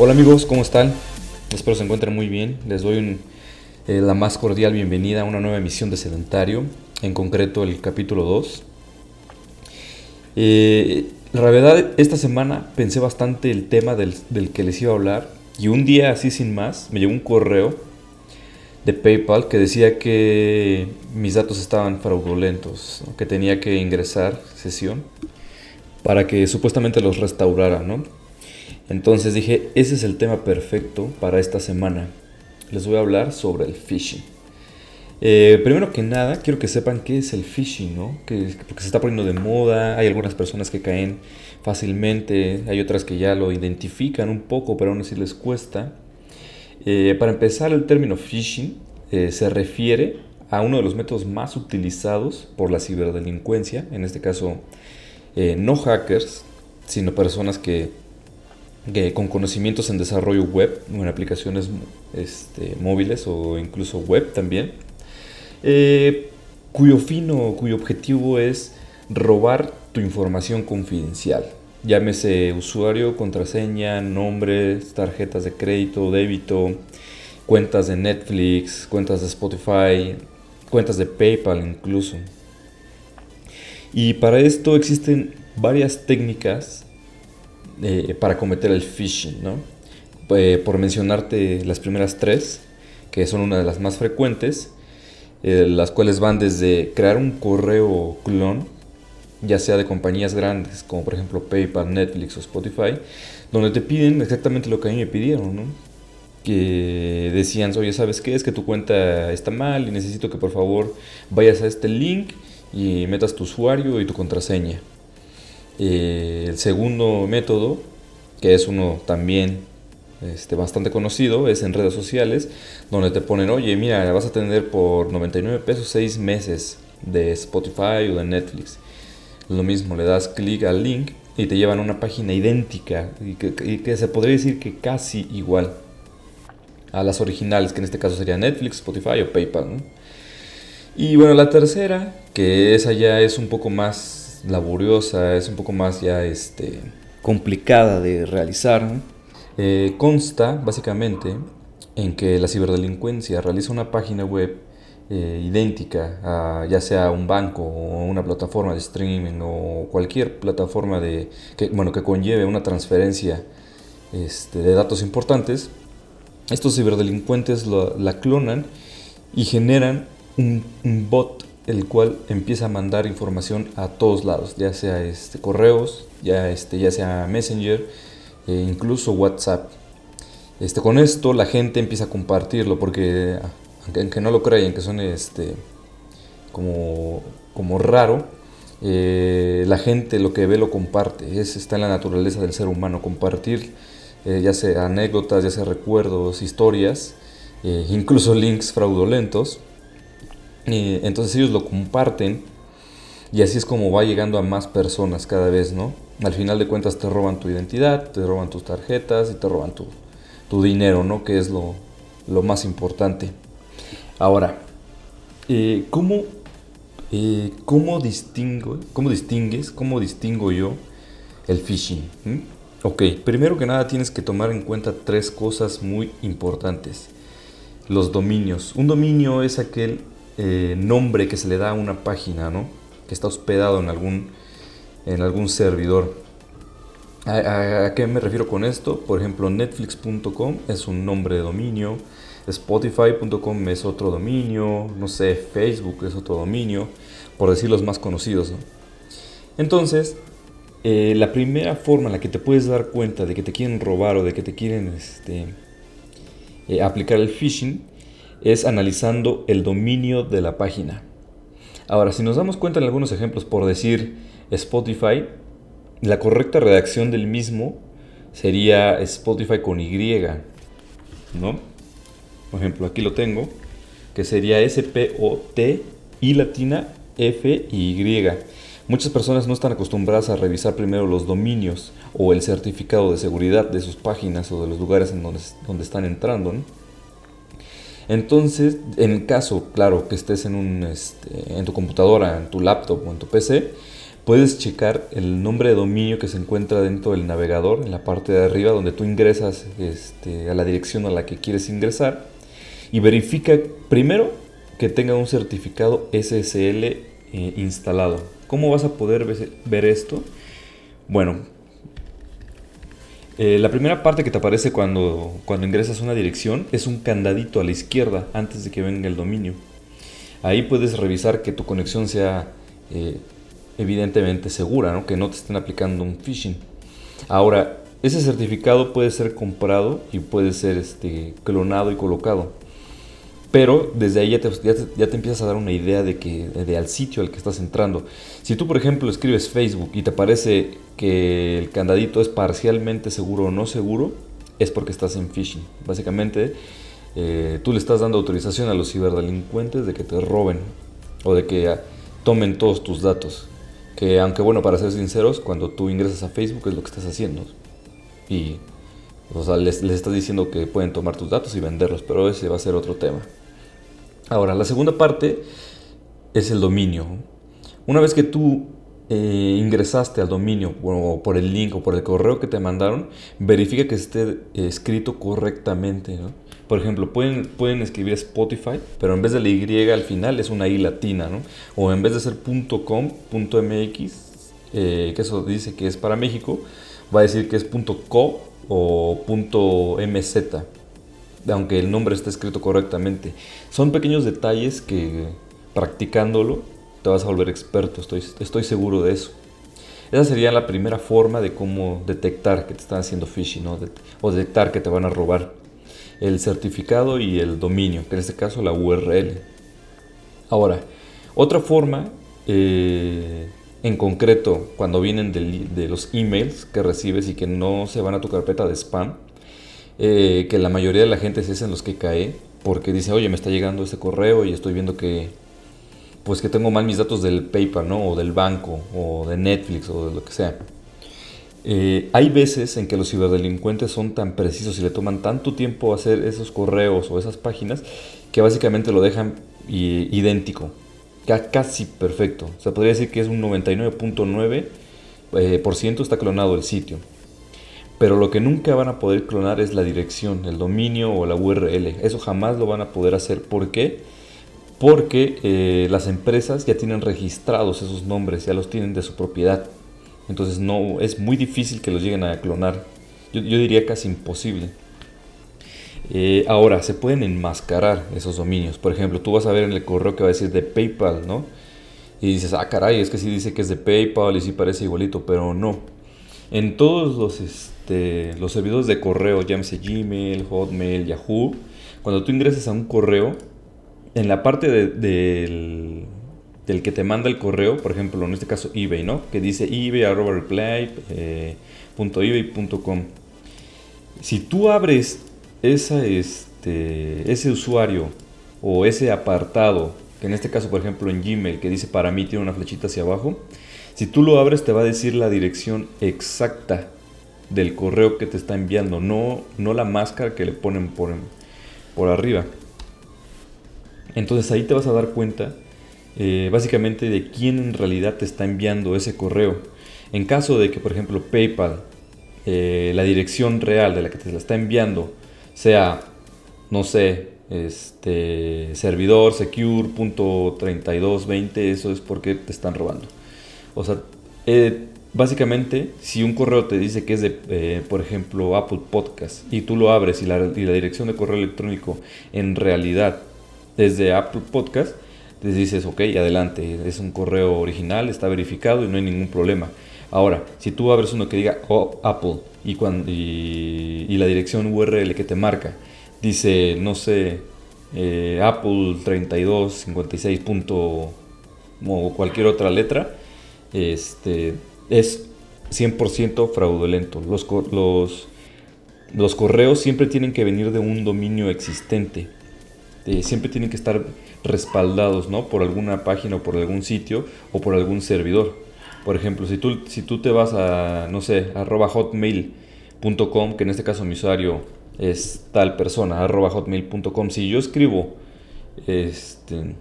Hola amigos, ¿cómo están? Espero se encuentren muy bien. Les doy eh, la más cordial bienvenida a una nueva emisión de Sedentario, en concreto el capítulo 2. Eh, la verdad, esta semana pensé bastante el tema del, que les iba a hablar y un día así sin más me llegó un correo de PayPal que decía que mis datos estaban fraudulentos, que tenía que ingresar sesión para que supuestamente los restaurara, ¿no? Entonces dije, ese es el tema perfecto para esta semana. Les voy a hablar sobre el phishing. Eh, primero que nada, quiero que sepan qué es el phishing, ¿no? Que, porque se está poniendo de moda, hay algunas personas que caen fácilmente, hay otras que ya lo identifican un poco, pero aún así les cuesta. Eh, para empezar, el término phishing eh, se refiere a uno de los métodos más utilizados por la ciberdelincuencia, en este caso no hackers, sino personas que con conocimientos en desarrollo web o en aplicaciones este, móviles o incluso web también, eh, cuyo fin o cuyo objetivo es robar tu información confidencial. Llámese usuario, contraseña, nombres, tarjetas de crédito, débito, cuentas de Netflix, cuentas de Spotify, cuentas de PayPal incluso. Y para esto existen varias técnicas eh, para cometer el phishing, ¿no? Eh, por mencionarte las primeras tres, que son una de las más frecuentes, eh, las cuales van desde crear un correo clon, ya sea de compañías grandes, como por ejemplo PayPal, Netflix o Spotify, donde te piden exactamente lo que a mí me pidieron, ¿no? que decían, oye, ¿sabes qué? Es que tu cuenta está mal y necesito que por favor vayas a este link y metas tu usuario y tu contraseña. Eh, el segundo método, que es uno también este, bastante conocido, es en redes sociales, donde te ponen, oye, mira, vas a tener por 99 pesos 6 meses de Spotify o de Netflix. Lo mismo, le das clic al link y te llevan a una página idéntica y que, se podría decir que casi igual a las originales, que en este caso sería Netflix, Spotify o PayPal. Y bueno, la tercera, que esa ya es un poco más laboriosa, es un poco más ya este, complicada de realizar, eh, consta básicamente en que la ciberdelincuencia realiza una página web eh, idéntica a ya sea un banco o una plataforma de streaming o cualquier plataforma de, que, bueno, que conlleve una transferencia este, de datos importantes, estos ciberdelincuentes la clonan y generan un, un bot el cual empieza a mandar información a todos lados, ya sea este, correos, ya, este, ya sea Messenger, e incluso WhatsApp. Este, con esto la gente empieza a compartirlo porque aunque, no lo crean que son este, como, como raro, eh, la gente lo que ve lo comparte, es, está en la naturaleza del ser humano, compartir eh, ya sea anécdotas, ya sea recuerdos, historias, eh, incluso links fraudulentos entonces ellos lo comparten y así es como va llegando a más personas cada vez, ¿no? Al final de cuentas te roban tu identidad, te roban tus tarjetas y te roban tu, dinero, ¿no? Que es lo, más importante. Ahora, eh, ¿cómo, eh, ¿cómo, distingo, ¿cómo distingues, cómo distingo yo el phishing? ¿Mm? Ok, primero que nada tienes que tomar en cuenta tres cosas muy importantes. Los dominios. Un dominio es aquel eh, nombre que se le da a una página, ¿no? Que está hospedado en algún, en algún servidor. ¿A, qué me refiero con esto? Por ejemplo, netflix.com es un nombre de dominio, spotify.com es otro dominio, no sé, Facebook es otro dominio, por decir los más conocidos. Entonces, eh, la primera forma en la que te puedes dar cuenta de que te quieren robar o de que te quieren este, eh, aplicar el phishing es analizando el dominio de la página. Ahora, si nos damos cuenta en algunos ejemplos, por decir Spotify, la correcta redacción del mismo sería Spotify con Y, ¿no? Por ejemplo, aquí lo tengo, que sería S-P-O-T y latina F-Y. Muchas personas no están acostumbradas a revisar primero los dominios o el certificado de seguridad de sus páginas o de los lugares en donde, están entrando. Entonces, en el caso, claro, que estés en, un, este, en tu computadora, en tu laptop o en tu PC, puedes checar el nombre de dominio que se encuentra dentro del navegador, en la parte de arriba, donde tú ingresas este, a la dirección a la que quieres ingresar. Y verifica primero que tenga un certificado SSL eh, instalado. ¿Cómo vas a poder ver esto? Bueno, eh, la primera parte que te aparece cuando, cuando ingresas a una dirección es un candadito a la izquierda antes de que venga el dominio. Ahí puedes revisar que tu conexión sea eh, evidentemente segura, que no te estén aplicando un phishing. Ahora, ese certificado puede ser comprado y puede ser este, clonado y colocado. Pero desde ahí ya te, ya, te, empiezas a dar una idea de que de al sitio al que estás entrando. Si tú, por ejemplo, escribes Facebook y te parece que el candadito es parcialmente seguro o no seguro, es porque estás en phishing. Básicamente, eh, tú le estás dando autorización a los ciberdelincuentes de que te roben o de que tomen todos tus datos. Que aunque bueno, para ser sinceros, cuando tú ingresas a Facebook es lo que estás haciendo. Y o sea, les, les estás diciendo que pueden tomar tus datos y venderlos, pero ese va a ser otro tema. Ahora, la segunda parte es el dominio. Una vez que tú eh, ingresaste al dominio o por el link o por el correo que te mandaron, verifica que esté escrito correctamente. Por ejemplo, pueden, pueden escribir Spotify, pero en vez de la Y al final es una I latina. ¿no? O en vez de ser .com, .mx, eh, que eso dice que es para México, va a decir que es .co o .mz aunque el nombre esté escrito correctamente. Son pequeños detalles que practicándolo te vas a volver experto, estoy, seguro de eso. Esa sería la primera forma de cómo detectar que te están haciendo phishing o detectar que te van a robar. El certificado y el dominio, que en este caso la URL. Ahora, otra forma, eh, en concreto, cuando vienen de los emails que recibes y que no se van a tu carpeta de spam, eh, que la mayoría de la gente es en los que cae, porque dice, oye, me está llegando este correo y estoy viendo que, pues que tengo mal mis datos del PayPal, ¿no? O del banco, o de Netflix, o de lo que sea. Eh, hay veces en que los ciberdelincuentes son tan precisos y le toman tanto tiempo hacer esos correos o esas páginas que básicamente lo dejan idéntico, casi perfecto. O sea, podría decir que es un 99.9% eh, está clonado el sitio. Pero lo que nunca van a poder clonar es la dirección, el dominio o la URL. Eso jamás lo van a poder hacer. ¿Por qué? Porque eh, las empresas ya tienen registrados esos nombres, ya los tienen de su propiedad. Entonces no es muy difícil que los lleguen a clonar. Yo, diría casi imposible. Eh, ahora, se pueden enmascarar esos dominios. Por ejemplo, tú vas a ver en el correo que va a decir de PayPal, ¿no? Y dices, ah, caray, es que sí dice que es de PayPal y sí parece igualito, pero no. En todos los, este, los servidores de correo, llámese Gmail, Hotmail, Yahoo, cuando tú ingresas a un correo, en la parte del, del, que te manda el correo, por ejemplo, en este caso eBay, ¿no? Que dice ebay.reply.ebay.com. Eh, si tú abres esa, este, ese usuario o ese apartado, que en este caso, por ejemplo, en Gmail, que dice para mí, tiene una flechita hacia abajo, si tú lo abres te va a decir la dirección exacta del correo que te está enviando, no, no la máscara que le ponen por, por arriba. Entonces ahí te vas a dar cuenta eh, básicamente de quién en realidad te está enviando ese correo. En caso de que, por ejemplo, PayPal, eh, la dirección real de la que te la está enviando sea, no sé, este servidor secure.3220, eso es porque te están robando. O sea, eh, Básicamente, si un correo te dice que es de, eh, por ejemplo, Apple Podcast y tú lo abres y la, dirección de correo electrónico en realidad es de Apple Podcast, te dices, ok, adelante, es un correo original, está verificado y no hay ningún problema. Ahora, si tú abres uno que diga oh, Apple y, cuando, y, la dirección URL que te marca dice, no sé, eh, Apple 3256. o cualquier otra letra, este, es 100% fraudulento. Los, los, los, correos siempre tienen que venir de un dominio existente. Eh, siempre tienen que estar respaldados ¿no? por alguna página o por algún sitio o por algún servidor. Por ejemplo, si tú, si tú te vas a, no sé, arroba hotmail.com, que en este caso mi usuario es tal persona, arroba hotmail.com, si yo escribo este,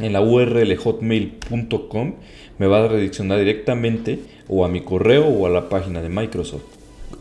en la URL hotmail.com me va a redireccionar directamente o a mi correo o a la página de Microsoft.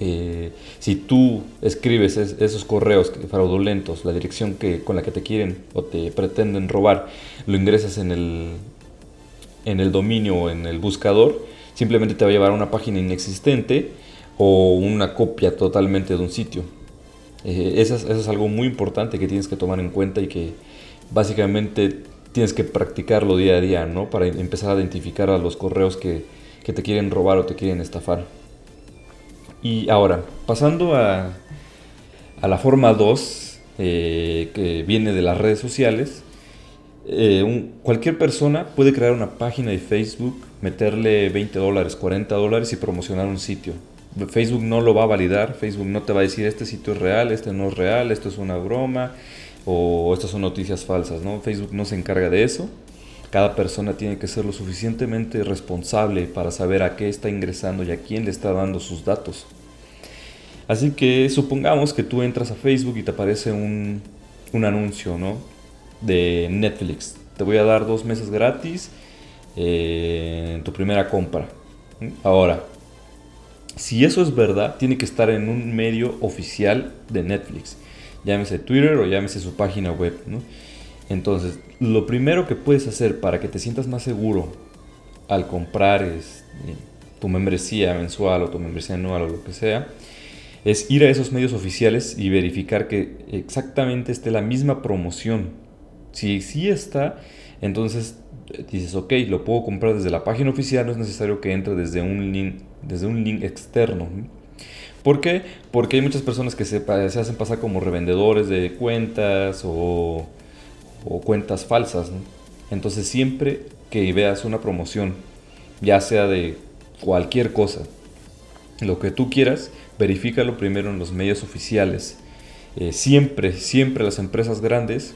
Eh, si tú escribes esos correos fraudulentos, la dirección que, con la que te quieren o te pretenden robar, lo ingresas en el, en el dominio o en el buscador, simplemente te va a llevar a una página inexistente o una copia totalmente de un sitio. Eh, eso, es, algo muy importante que tienes que tomar en cuenta y que básicamente tienes que practicarlo día a día, ¿no? Para empezar a identificar a los correos que, que te quieren robar o te quieren estafar. Y ahora, pasando a, a la forma 2, eh, que viene de las redes sociales, eh, cualquier persona puede crear una página de Facebook, meterle 20 dólares, 40 dólares y promocionar un sitio. Facebook no lo va a validar, Facebook no te va a decir este sitio es real, este no es real, esto es una broma o estas son noticias falsas, ¿no? Facebook no se encarga de eso. Cada persona tiene que ser lo suficientemente responsable para saber a qué está ingresando y a quién le está dando sus datos. Así que supongamos que tú entras a Facebook y te aparece un, un anuncio, ¿no? De Netflix. Te voy a dar dos meses gratis eh, en tu primera compra. Ahora, si eso es verdad, tiene que estar en un medio oficial de Netflix. Llámese Twitter o llámese su página web. Entonces, lo primero que puedes hacer para que te sientas más seguro al comprar es, eh, tu membresía mensual o tu membresía anual o lo que sea, es ir a esos medios oficiales y verificar que exactamente esté la misma promoción. Si sí está, entonces dices, ok, lo puedo comprar desde la página oficial, no es necesario que entre desde un link, desde un link externo. ¿Por qué? Porque hay muchas personas que se, hacen pasar como revendedores de cuentas o, cuentas falsas. Entonces siempre que veas una promoción, ya sea de cualquier cosa, lo que tú quieras, verifícalo primero en los medios oficiales. Eh, siempre, siempre las empresas grandes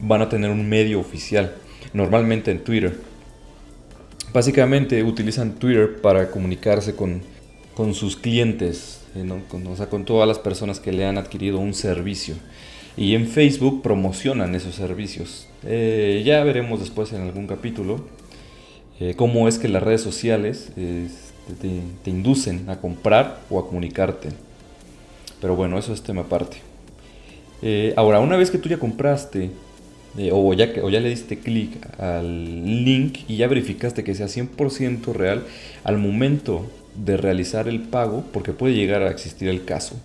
van a tener un medio oficial normalmente en Twitter. Básicamente utilizan Twitter para comunicarse con, sus clientes, eh, con, o sea, con todas las personas que le han adquirido un servicio. Y en Facebook promocionan esos servicios. Eh, ya veremos después en algún capítulo eh, cómo es que las redes sociales este, te, inducen a comprar o a comunicarte. Pero bueno, eso es tema aparte. ahora, una vez que tú ya compraste o, ya, o ya le diste clic al link y ya verificaste que sea 100% real al momento de realizar el pago, porque puede llegar a existir el caso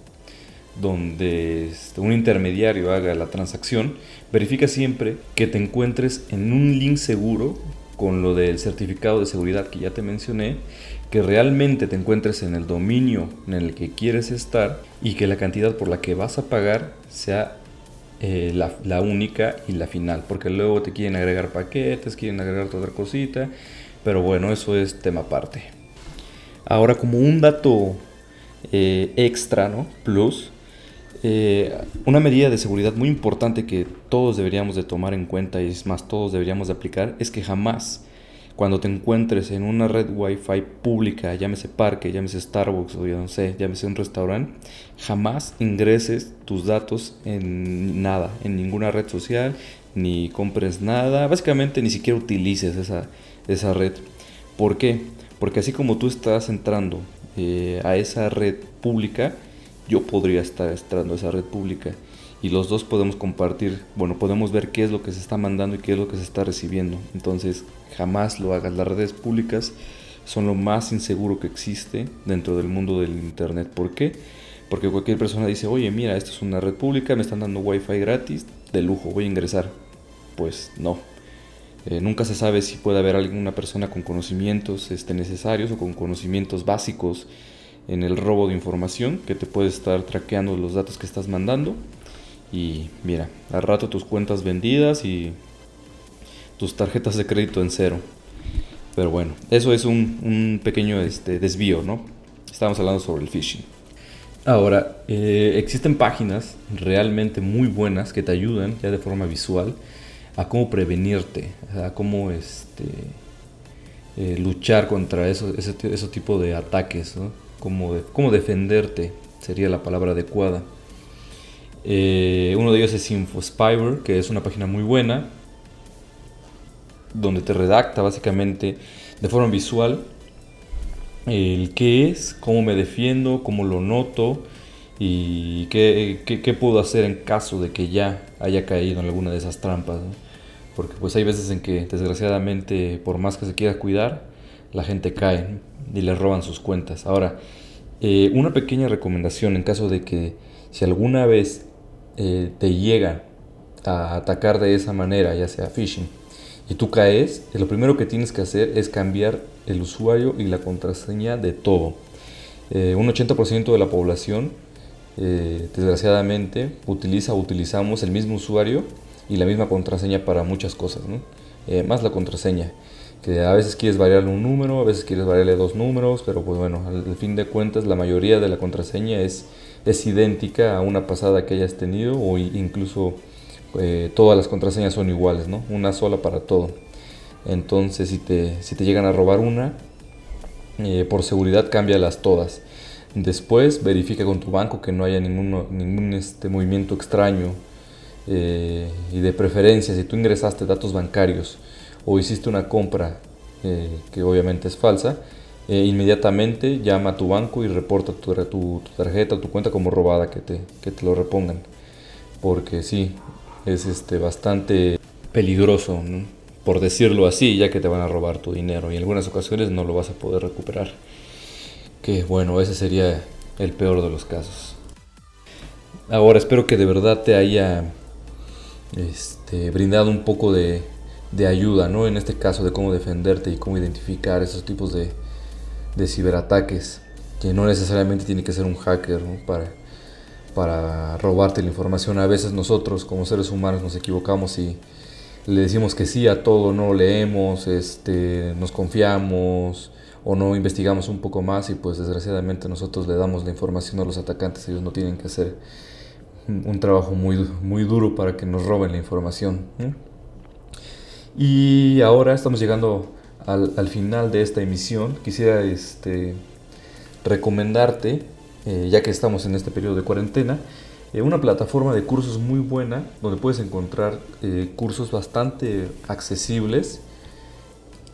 donde este, un intermediario haga la transacción, verifica siempre que te encuentres en un link seguro con lo del certificado de seguridad que ya te mencioné, que realmente te encuentres en el dominio en el que quieres estar y que la cantidad por la que vas a pagar sea eh, la, única y la final, porque luego te quieren agregar paquetes, quieren agregar otra cosita, pero bueno, eso es tema aparte. Ahora como un dato eh, extra, ¿no? Plus, eh, una medida de seguridad muy importante que todos deberíamos de tomar en cuenta y es más, todos deberíamos de aplicar, es que jamás cuando te encuentres en una red wifi pública, llámese parque, llámese Starbucks o yo no sé, llámese un restaurante, jamás ingreses tus datos en nada, en ninguna red social, ni compres nada, básicamente ni siquiera utilices esa, esa red. ¿Por qué? Porque así como tú estás entrando eh, a esa red pública, yo podría estar entrando a esa red pública y los dos podemos compartir, bueno, podemos ver qué es lo que se está mandando y qué es lo que se está recibiendo. Entonces, jamás lo hagas. Las redes públicas son lo más inseguro que existe dentro del mundo del Internet. ¿Por qué? Porque cualquier persona dice, oye, mira, esto es una red pública, me están dando wifi gratis, de lujo, voy a ingresar. Pues no. Eh, nunca se sabe si puede haber alguna persona con conocimientos este, necesarios o con conocimientos básicos en el robo de información que te puede estar traqueando los datos que estás mandando y mira, al rato tus cuentas vendidas y tus tarjetas de crédito en cero. Pero bueno, eso es un, pequeño este, desvío, ¿no? Estamos hablando sobre el phishing. Ahora, eh, existen páginas realmente muy buenas que te ayudan ya de forma visual a cómo prevenirte, a cómo este, eh, luchar contra ese, tipo de ataques, ¿no? Cómo, defenderte sería la palabra adecuada. Eh, uno de ellos es InfoSpyware, que es una página muy buena. donde te redacta básicamente de forma visual el qué es, cómo me defiendo, cómo lo noto y qué, puedo hacer en caso de que ya haya caído en alguna de esas trampas. Porque pues hay veces en que desgraciadamente por más que se quiera cuidar, la gente cae y le roban sus cuentas. Ahora, eh, una pequeña recomendación en caso de que si alguna vez eh, te llegan a atacar de esa manera, ya sea phishing, y tú caes, lo primero que tienes que hacer es cambiar el usuario y la contraseña de todo. Eh, un 80% de la población, desgraciadamente, utiliza o utilizamos el mismo usuario y la misma contraseña para muchas cosas, más la contraseña que a veces quieres variarle un número, a veces quieres variarle dos números, pero pues bueno, al fin de cuentas la mayoría de la contraseña es, es idéntica a una pasada que hayas tenido o incluso eh, todas las contraseñas son iguales, ¿no? Una sola para todo. Entonces si te, si te llegan a robar una, eh, por seguridad cámbialas todas. Después verifica con tu banco que no haya ningún, ningún este, movimiento extraño eh, y de preferencia si tú ingresaste datos bancarios o hiciste una compra eh, que obviamente es falsa, eh, inmediatamente llama a tu banco y reporta tu, tu, tarjeta o tu cuenta como robada, que te, que te lo repongan. Porque sí, es este, bastante peligroso, por decirlo así, ya que te van a robar tu dinero y en algunas ocasiones no lo vas a poder recuperar. Que bueno, ese sería el peor de los casos. Ahora espero que de verdad te haya este, brindado un poco de, de ayuda, ¿no? En este caso de cómo defenderte y cómo identificar esos tipos de, de ciberataques, que no necesariamente tiene que ser un hacker para, para robarte la información. A veces nosotros como seres humanos nos equivocamos y le decimos que sí a todo, no leemos, este, nos confiamos o no investigamos un poco más y pues desgraciadamente nosotros le damos la información a los atacantes, ellos no tienen que hacer un trabajo muy, muy duro para que nos roben la información. Y ahora estamos llegando al, final de esta emisión. Quisiera este, recomendarte, eh, ya que estamos en este periodo de cuarentena, eh, una plataforma de cursos muy buena donde puedes encontrar eh, cursos bastante accesibles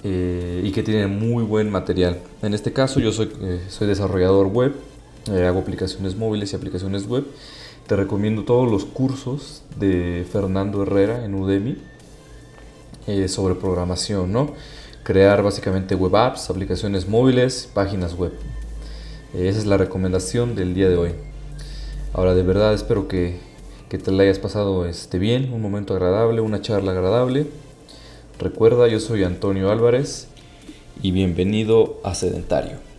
y que tienen muy buen material. En este caso yo soy, soy desarrollador web, hago aplicaciones móviles y aplicaciones web. Te recomiendo todos los cursos de Fernando Herrera en Udemy eh, sobre programación, ¿no? Crear básicamente web apps, aplicaciones móviles, páginas web. Eh, esa es la recomendación del día de hoy. Ahora, de verdad espero que, que te la hayas pasado este, bien, un momento agradable, una charla agradable. Recuerda, yo soy Antonio Álvarez y bienvenido a Sedentario.